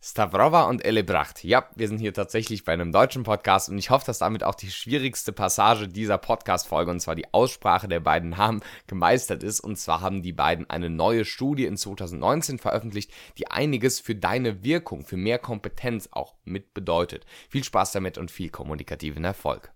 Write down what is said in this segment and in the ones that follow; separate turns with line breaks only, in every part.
Stavrova und Elebracht. Ja, wir sind hier tatsächlich bei einem deutschen Podcast und ich hoffe, dass damit auch die schwierigste Passage dieser Podcast-Folge, und zwar die Aussprache der beiden Namen, gemeistert ist. Und zwar haben die beiden eine neue Studie in 2019 veröffentlicht, die einiges für deine Wirkung, für mehr Kompetenz auch mit bedeutet. Viel Spaß damit und viel kommunikativen Erfolg.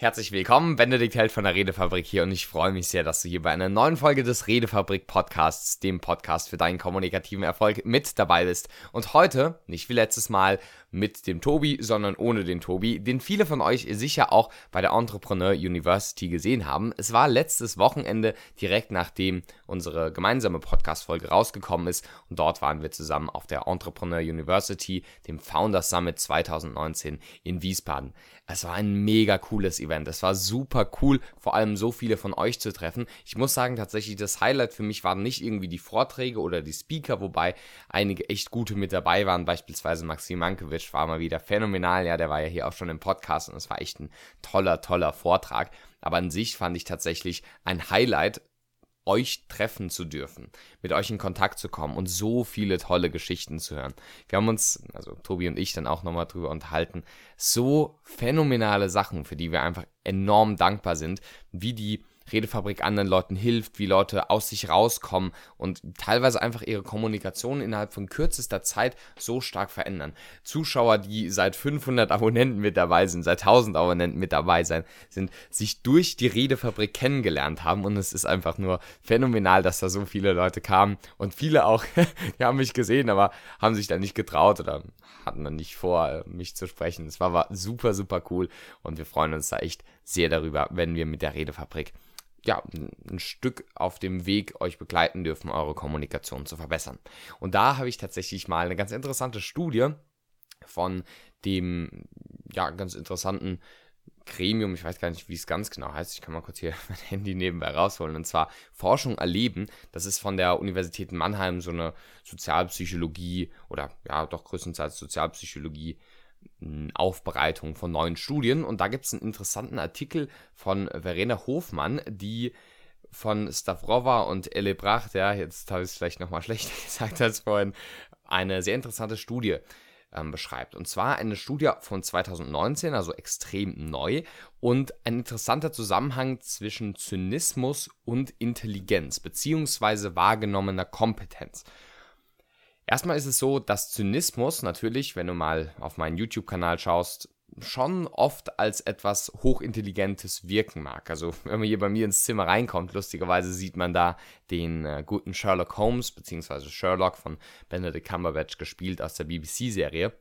Herzlich willkommen, Benedikt Held von der Redefabrik hier und ich freue mich sehr, dass du hier bei einer neuen Folge des Redefabrik Podcasts, dem Podcast für deinen kommunikativen Erfolg, mit dabei bist. Und heute, nicht wie letztes Mal, mit dem Tobi, sondern ohne den Tobi, den viele von euch sicher auch bei der Entrepreneur University gesehen haben. Es war letztes Wochenende, direkt nachdem unsere gemeinsame Podcast-Folge rausgekommen ist und dort waren wir zusammen auf der Entrepreneur University, dem Founders Summit 2019 in Wiesbaden. Es war ein mega cooles Event. Es war super cool, vor allem so viele von euch zu treffen. Ich muss sagen, tatsächlich das Highlight für mich waren nicht irgendwie die Vorträge oder die Speaker, wobei einige echt gute mit dabei waren, beispielsweise Maxim Mankiewicz war mal wieder phänomenal. Ja, der war ja hier auch schon im Podcast und es war echt ein toller, toller Vortrag. Aber an sich fand ich tatsächlich ein Highlight, euch treffen zu dürfen, mit euch in Kontakt zu kommen und so viele tolle Geschichten zu hören. Wir haben uns, also Tobi und ich, dann auch nochmal drüber unterhalten, so phänomenale Sachen, für die wir einfach enorm dankbar sind, wie die Redefabrik anderen Leuten hilft, wie Leute aus sich rauskommen und teilweise einfach ihre Kommunikation innerhalb von kürzester Zeit so stark verändern. Zuschauer, die seit 500 Abonnenten mit dabei sind, seit 1000 Abonnenten mit dabei sein, sind, sich durch die Redefabrik kennengelernt haben und es ist einfach nur phänomenal, dass da so viele Leute kamen und viele auch, die haben mich gesehen, aber haben sich da nicht getraut oder hatten dann nicht vor, mich zu sprechen. Es war, war super, super cool und wir freuen uns da echt sehr darüber, wenn wir mit der Redefabrik ja, ein Stück auf dem Weg euch begleiten dürfen, eure Kommunikation zu verbessern. Und da habe ich tatsächlich mal eine ganz interessante Studie von dem, ja, ganz interessanten Gremium, ich weiß gar nicht, wie es ganz genau heißt, ich kann mal kurz hier mein Handy nebenbei rausholen, und zwar Forschung erleben. Das ist von der Universität Mannheim so eine Sozialpsychologie oder ja, doch größtenteils Sozialpsychologie Aufbereitung von neuen Studien. Und da gibt es einen interessanten Artikel von Verena Hofmann, die von Stavrova und Elebracht, ja, jetzt habe ich es vielleicht nochmal schlechter gesagt als vorhin, eine sehr interessante Studie ähm, beschreibt. Und zwar eine Studie von 2019, also extrem neu und ein interessanter Zusammenhang zwischen Zynismus und Intelligenz beziehungsweise wahrgenommener Kompetenz. Erstmal ist es so, dass Zynismus natürlich, wenn du mal auf meinen YouTube-Kanal schaust, schon oft als etwas Hochintelligentes wirken mag. Also wenn man hier bei mir ins Zimmer reinkommt, lustigerweise sieht man da den äh, guten Sherlock Holmes, beziehungsweise Sherlock von Benedict Cumberbatch gespielt aus der BBC-Serie.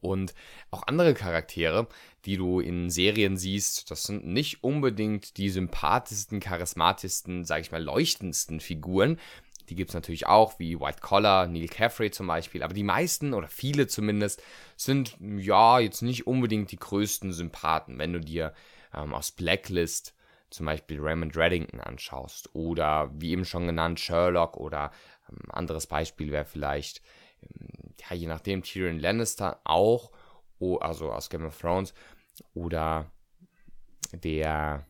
Und auch andere Charaktere, die du in Serien siehst, das sind nicht unbedingt die sympathischsten, charismatischsten, sag ich mal, leuchtendsten Figuren, die gibt es natürlich auch, wie White Collar, Neil Caffrey zum Beispiel. Aber die meisten, oder viele zumindest, sind ja jetzt nicht unbedingt die größten Sympathen. Wenn du dir ähm, aus Blacklist zum Beispiel Raymond Reddington anschaust oder wie eben schon genannt Sherlock oder ähm, anderes Beispiel wäre vielleicht, ähm, ja, je nachdem, Tyrion Lannister auch, oh, also aus Game of Thrones oder der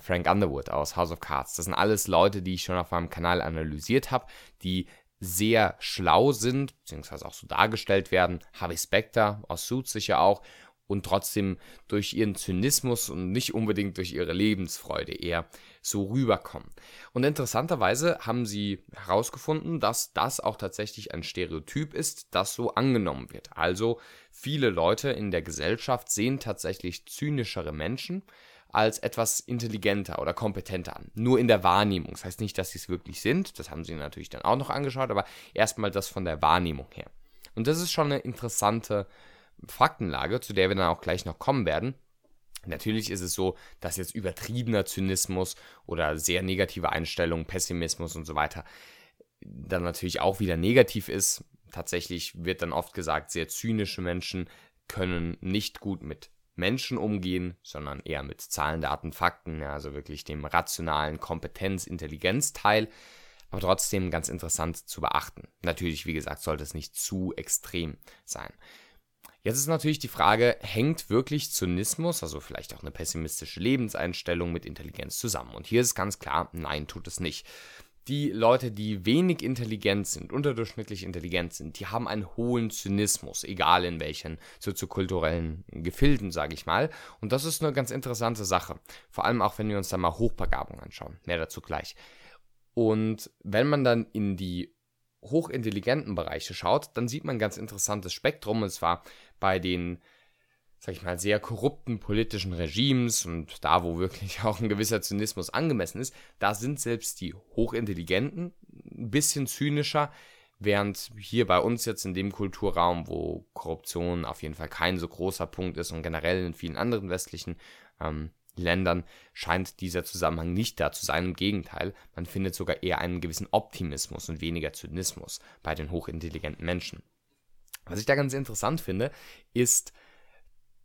Frank Underwood aus House of Cards. Das sind alles Leute, die ich schon auf meinem Kanal analysiert habe, die sehr schlau sind, beziehungsweise auch so dargestellt werden. Harvey Specter aus Suits sicher auch und trotzdem durch ihren Zynismus und nicht unbedingt durch ihre Lebensfreude eher so rüberkommen. Und interessanterweise haben sie herausgefunden, dass das auch tatsächlich ein Stereotyp ist, das so angenommen wird. Also viele Leute in der Gesellschaft sehen tatsächlich zynischere Menschen, als etwas intelligenter oder kompetenter an. Nur in der Wahrnehmung. Das heißt nicht, dass sie es wirklich sind. Das haben sie natürlich dann auch noch angeschaut, aber erstmal das von der Wahrnehmung her. Und das ist schon eine interessante Faktenlage, zu der wir dann auch gleich noch kommen werden. Natürlich ist es so, dass jetzt übertriebener Zynismus oder sehr negative Einstellungen, Pessimismus und so weiter dann natürlich auch wieder negativ ist. Tatsächlich wird dann oft gesagt, sehr zynische Menschen können nicht gut mit Menschen umgehen, sondern eher mit Zahlen, Daten, Fakten, ja, also wirklich dem rationalen Kompetenz-, Intelligenz-Teil, aber trotzdem ganz interessant zu beachten. Natürlich, wie gesagt, sollte es nicht zu extrem sein. Jetzt ist natürlich die Frage, hängt wirklich Zynismus, also vielleicht auch eine pessimistische Lebenseinstellung mit Intelligenz zusammen? Und hier ist ganz klar, nein, tut es nicht. Die Leute, die wenig intelligent sind, unterdurchschnittlich intelligent sind, die haben einen hohen Zynismus, egal in welchen soziokulturellen Gefilden, sage ich mal. Und das ist eine ganz interessante Sache. Vor allem auch, wenn wir uns da mal Hochbegabung anschauen. Mehr dazu gleich. Und wenn man dann in die hochintelligenten Bereiche schaut, dann sieht man ein ganz interessantes Spektrum. Und zwar bei den, sag ich mal, sehr korrupten politischen Regimes und da, wo wirklich auch ein gewisser Zynismus angemessen ist, da sind selbst die Hochintelligenten ein bisschen zynischer, während hier bei uns jetzt in dem Kulturraum, wo Korruption auf jeden Fall kein so großer Punkt ist und generell in vielen anderen westlichen ähm, Ländern scheint dieser Zusammenhang nicht da zu sein. Im Gegenteil, man findet sogar eher einen gewissen Optimismus und weniger Zynismus bei den hochintelligenten Menschen. Was ich da ganz interessant finde, ist,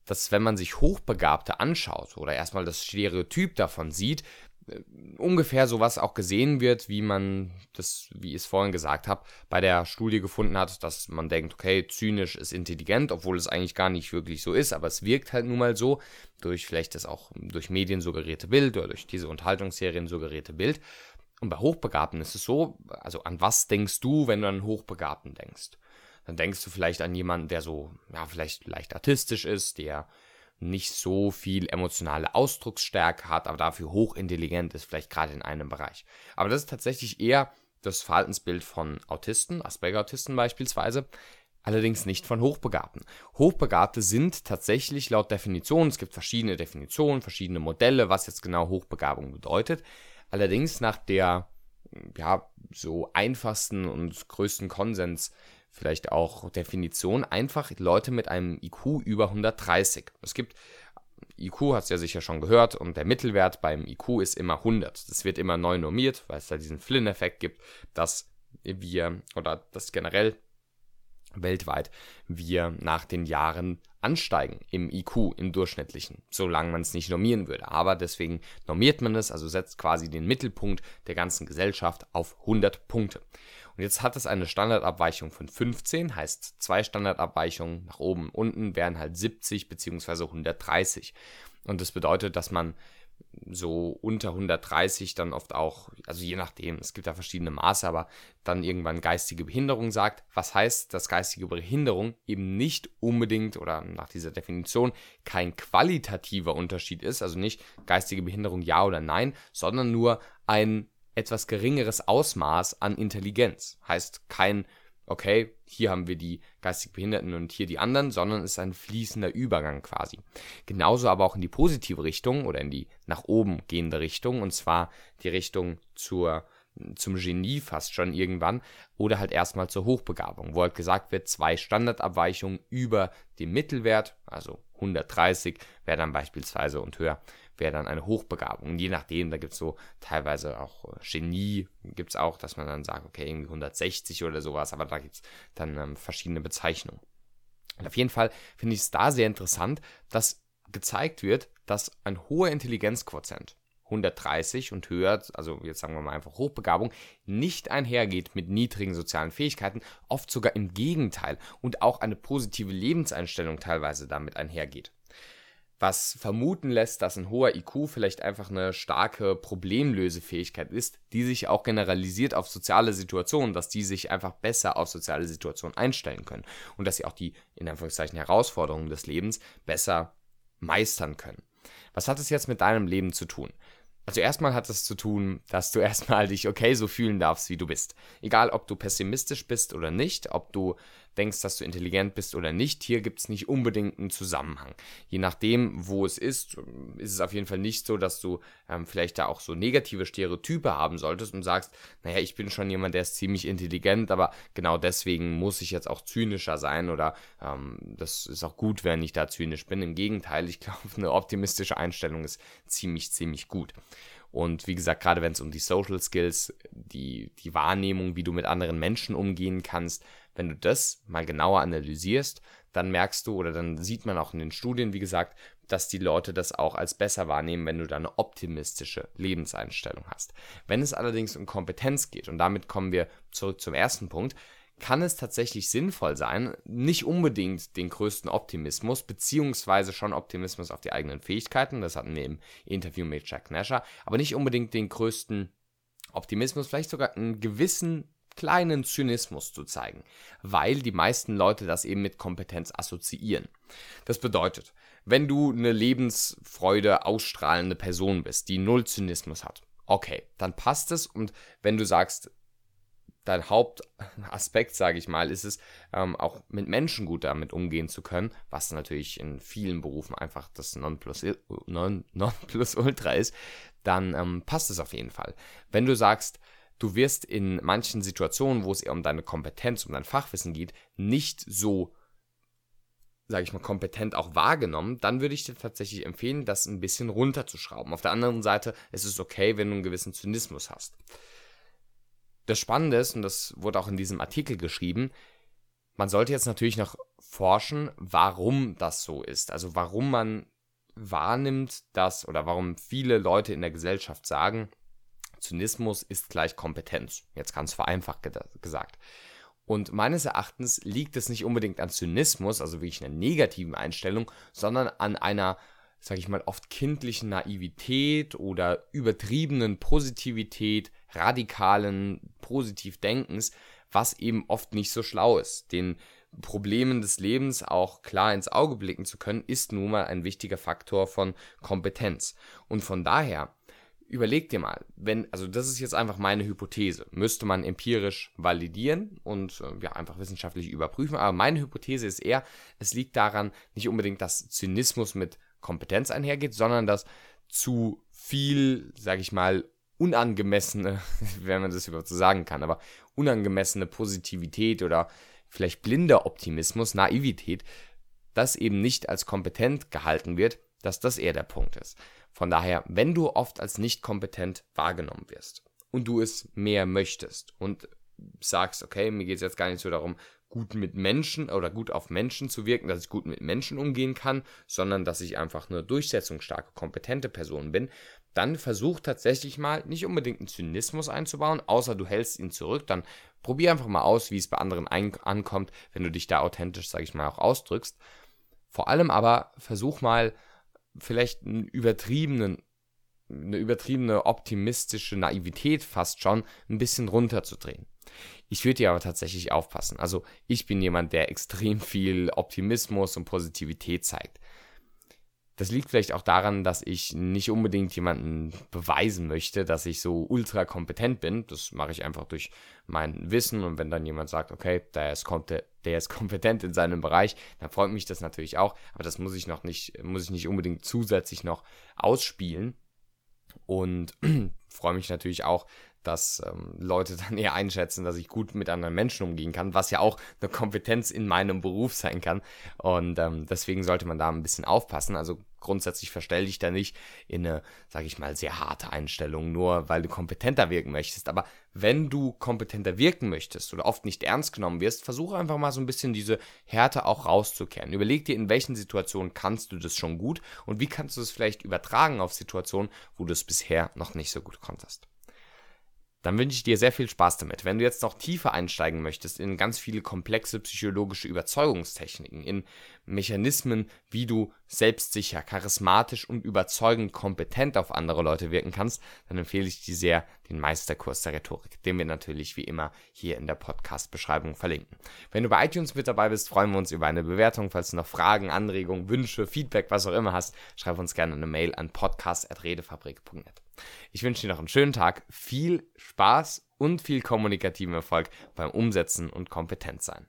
dass wenn man sich Hochbegabte anschaut oder erstmal das Stereotyp davon sieht, äh, ungefähr sowas auch gesehen wird, wie man das, wie ich es vorhin gesagt habe, bei der Studie gefunden hat, dass man denkt, okay, zynisch ist intelligent, obwohl es eigentlich gar nicht wirklich so ist, aber es wirkt halt nun mal so, durch vielleicht das auch durch Medien suggerierte Bild oder durch diese Unterhaltungsserien suggerierte Bild. Und bei Hochbegabten ist es so, also an was denkst du, wenn du an Hochbegabten denkst? Dann denkst du vielleicht an jemanden, der so, ja, vielleicht leicht artistisch ist, der nicht so viel emotionale Ausdrucksstärke hat, aber dafür hochintelligent ist, vielleicht gerade in einem Bereich. Aber das ist tatsächlich eher das Verhaltensbild von Autisten, Asperger-Autisten beispielsweise, allerdings nicht von Hochbegabten. Hochbegabte sind tatsächlich laut Definition, es gibt verschiedene Definitionen, verschiedene Modelle, was jetzt genau Hochbegabung bedeutet. Allerdings nach der ja, so einfachsten und größten Konsens vielleicht auch Definition, einfach Leute mit einem IQ über 130. Es gibt, IQ hast du ja sicher schon gehört, und der Mittelwert beim IQ ist immer 100. Das wird immer neu normiert, weil es da diesen Flynn-Effekt gibt, dass wir, oder dass generell weltweit wir nach den Jahren ansteigen im IQ, im durchschnittlichen, solange man es nicht normieren würde. Aber deswegen normiert man es, also setzt quasi den Mittelpunkt der ganzen Gesellschaft auf 100 Punkte. Und jetzt hat es eine Standardabweichung von 15, heißt zwei Standardabweichungen nach oben und unten wären halt 70 bzw. 130. Und das bedeutet, dass man so unter 130 dann oft auch, also je nachdem, es gibt da verschiedene Maße, aber dann irgendwann geistige Behinderung sagt. Was heißt, dass geistige Behinderung eben nicht unbedingt oder nach dieser Definition kein qualitativer Unterschied ist, also nicht geistige Behinderung ja oder nein, sondern nur ein etwas geringeres Ausmaß an Intelligenz. Heißt kein, okay, hier haben wir die geistig Behinderten und hier die anderen, sondern es ist ein fließender Übergang quasi. Genauso aber auch in die positive Richtung oder in die nach oben gehende Richtung, und zwar die Richtung zur zum Genie fast schon irgendwann oder halt erstmal zur Hochbegabung, wo halt gesagt wird, zwei Standardabweichungen über dem Mittelwert, also 130 wäre dann beispielsweise und höher wäre dann eine Hochbegabung. Und je nachdem, da gibt es so teilweise auch äh, Genie, gibt es auch, dass man dann sagt, okay, irgendwie 160 oder sowas, aber da gibt es dann ähm, verschiedene Bezeichnungen. Und auf jeden Fall finde ich es da sehr interessant, dass gezeigt wird, dass ein hoher Intelligenzquotient, 130 und höher, also jetzt sagen wir mal einfach Hochbegabung, nicht einhergeht mit niedrigen sozialen Fähigkeiten, oft sogar im Gegenteil und auch eine positive Lebenseinstellung teilweise damit einhergeht was vermuten lässt, dass ein hoher IQ vielleicht einfach eine starke Problemlösefähigkeit ist, die sich auch generalisiert auf soziale Situationen, dass die sich einfach besser auf soziale Situationen einstellen können und dass sie auch die in Anführungszeichen Herausforderungen des Lebens besser meistern können. Was hat es jetzt mit deinem Leben zu tun? Also erstmal hat es zu tun, dass du erstmal dich okay so fühlen darfst, wie du bist. Egal, ob du pessimistisch bist oder nicht, ob du denkst, dass du intelligent bist oder nicht. Hier gibt es nicht unbedingt einen Zusammenhang. Je nachdem, wo es ist, ist es auf jeden Fall nicht so, dass du ähm, vielleicht da auch so negative Stereotype haben solltest und sagst, naja, ich bin schon jemand, der ist ziemlich intelligent, aber genau deswegen muss ich jetzt auch zynischer sein oder ähm, das ist auch gut, wenn ich da zynisch bin. Im Gegenteil, ich glaube, eine optimistische Einstellung ist ziemlich, ziemlich gut. Und wie gesagt, gerade wenn es um die Social Skills, die, die Wahrnehmung, wie du mit anderen Menschen umgehen kannst, wenn du das mal genauer analysierst, dann merkst du oder dann sieht man auch in den Studien, wie gesagt, dass die Leute das auch als besser wahrnehmen, wenn du da eine optimistische Lebenseinstellung hast. Wenn es allerdings um Kompetenz geht, und damit kommen wir zurück zum ersten Punkt, kann es tatsächlich sinnvoll sein, nicht unbedingt den größten Optimismus, beziehungsweise schon Optimismus auf die eigenen Fähigkeiten, das hatten wir im Interview mit Jack Nasher, aber nicht unbedingt den größten Optimismus, vielleicht sogar einen gewissen kleinen Zynismus zu zeigen, weil die meisten Leute das eben mit Kompetenz assoziieren. Das bedeutet, wenn du eine Lebensfreude ausstrahlende Person bist, die null Zynismus hat, okay, dann passt es und wenn du sagst, dein Hauptaspekt, sage ich mal, ist es, ähm, auch mit Menschen gut damit umgehen zu können, was natürlich in vielen Berufen einfach das Nonplus, non, Nonplusultra ist, dann ähm, passt es auf jeden Fall. Wenn du sagst, du wirst in manchen Situationen, wo es eher um deine Kompetenz, um dein Fachwissen geht, nicht so, sage ich mal, kompetent auch wahrgenommen, dann würde ich dir tatsächlich empfehlen, das ein bisschen runterzuschrauben. Auf der anderen Seite ist es okay, wenn du einen gewissen Zynismus hast das Spannende ist, und das wurde auch in diesem Artikel geschrieben, man sollte jetzt natürlich noch forschen, warum das so ist. Also warum man wahrnimmt, dass oder warum viele Leute in der Gesellschaft sagen, Zynismus ist gleich Kompetenz. Jetzt ganz vereinfacht gesagt. Und meines Erachtens liegt es nicht unbedingt an Zynismus, also wirklich einer negativen Einstellung, sondern an einer, sage ich mal, oft kindlichen Naivität oder übertriebenen Positivität, radikalen Positivdenkens, was eben oft nicht so schlau ist. Den Problemen des Lebens auch klar ins Auge blicken zu können, ist nun mal ein wichtiger Faktor von Kompetenz. Und von daher, überleg dir mal, wenn, also das ist jetzt einfach meine Hypothese, müsste man empirisch validieren und äh, ja, einfach wissenschaftlich überprüfen, aber meine Hypothese ist eher, es liegt daran, nicht unbedingt, dass Zynismus mit Kompetenz einhergeht, sondern dass zu viel, sage ich mal, unangemessene, wenn man das überhaupt so sagen kann, aber unangemessene Positivität oder vielleicht blinder Optimismus, Naivität, das eben nicht als kompetent gehalten wird, dass das eher der Punkt ist. Von daher, wenn du oft als nicht kompetent wahrgenommen wirst und du es mehr möchtest und sagst, okay, mir geht es jetzt gar nicht so darum, gut mit Menschen oder gut auf Menschen zu wirken, dass ich gut mit Menschen umgehen kann, sondern dass ich einfach eine durchsetzungsstarke, kompetente Person bin, dann versuch tatsächlich mal nicht unbedingt einen Zynismus einzubauen, außer du hältst ihn zurück, dann probier einfach mal aus, wie es bei anderen ankommt, wenn du dich da authentisch, sag ich mal, auch ausdrückst. Vor allem aber versuch mal vielleicht einen übertriebenen eine übertriebene optimistische Naivität fast schon ein bisschen runterzudrehen. Ich würde dir aber tatsächlich aufpassen. Also ich bin jemand, der extrem viel Optimismus und Positivität zeigt. Das liegt vielleicht auch daran, dass ich nicht unbedingt jemanden beweisen möchte, dass ich so ultra kompetent bin. Das mache ich einfach durch mein Wissen. Und wenn dann jemand sagt, okay, der ist, der ist kompetent in seinem Bereich, dann freut mich das natürlich auch. Aber das muss ich noch nicht, muss ich nicht unbedingt zusätzlich noch ausspielen. Und freue mich natürlich auch, dass ähm, Leute dann eher einschätzen, dass ich gut mit anderen Menschen umgehen kann, was ja auch eine Kompetenz in meinem Beruf sein kann. Und ähm, deswegen sollte man da ein bisschen aufpassen. Also grundsätzlich verstell dich da nicht in eine, sage ich mal, sehr harte Einstellung, nur weil du kompetenter wirken möchtest. Aber wenn du kompetenter wirken möchtest oder oft nicht ernst genommen wirst, versuche einfach mal so ein bisschen diese Härte auch rauszukehren. Überleg dir, in welchen Situationen kannst du das schon gut und wie kannst du es vielleicht übertragen auf Situationen, wo du es bisher noch nicht so gut konntest dann wünsche ich dir sehr viel Spaß damit. Wenn du jetzt noch tiefer einsteigen möchtest in ganz viele komplexe psychologische Überzeugungstechniken, in Mechanismen, wie du selbstsicher, charismatisch und überzeugend kompetent auf andere Leute wirken kannst, dann empfehle ich dir sehr den Meisterkurs der Rhetorik, den wir natürlich wie immer hier in der Podcast-Beschreibung verlinken. Wenn du bei iTunes mit dabei bist, freuen wir uns über eine Bewertung. Falls du noch Fragen, Anregungen, Wünsche, Feedback, was auch immer hast, schreib uns gerne eine Mail an podcast.redefabrik.net. Ich wünsche dir noch einen schönen Tag, viel Spaß und viel kommunikativen Erfolg beim Umsetzen und Kompetenzsein.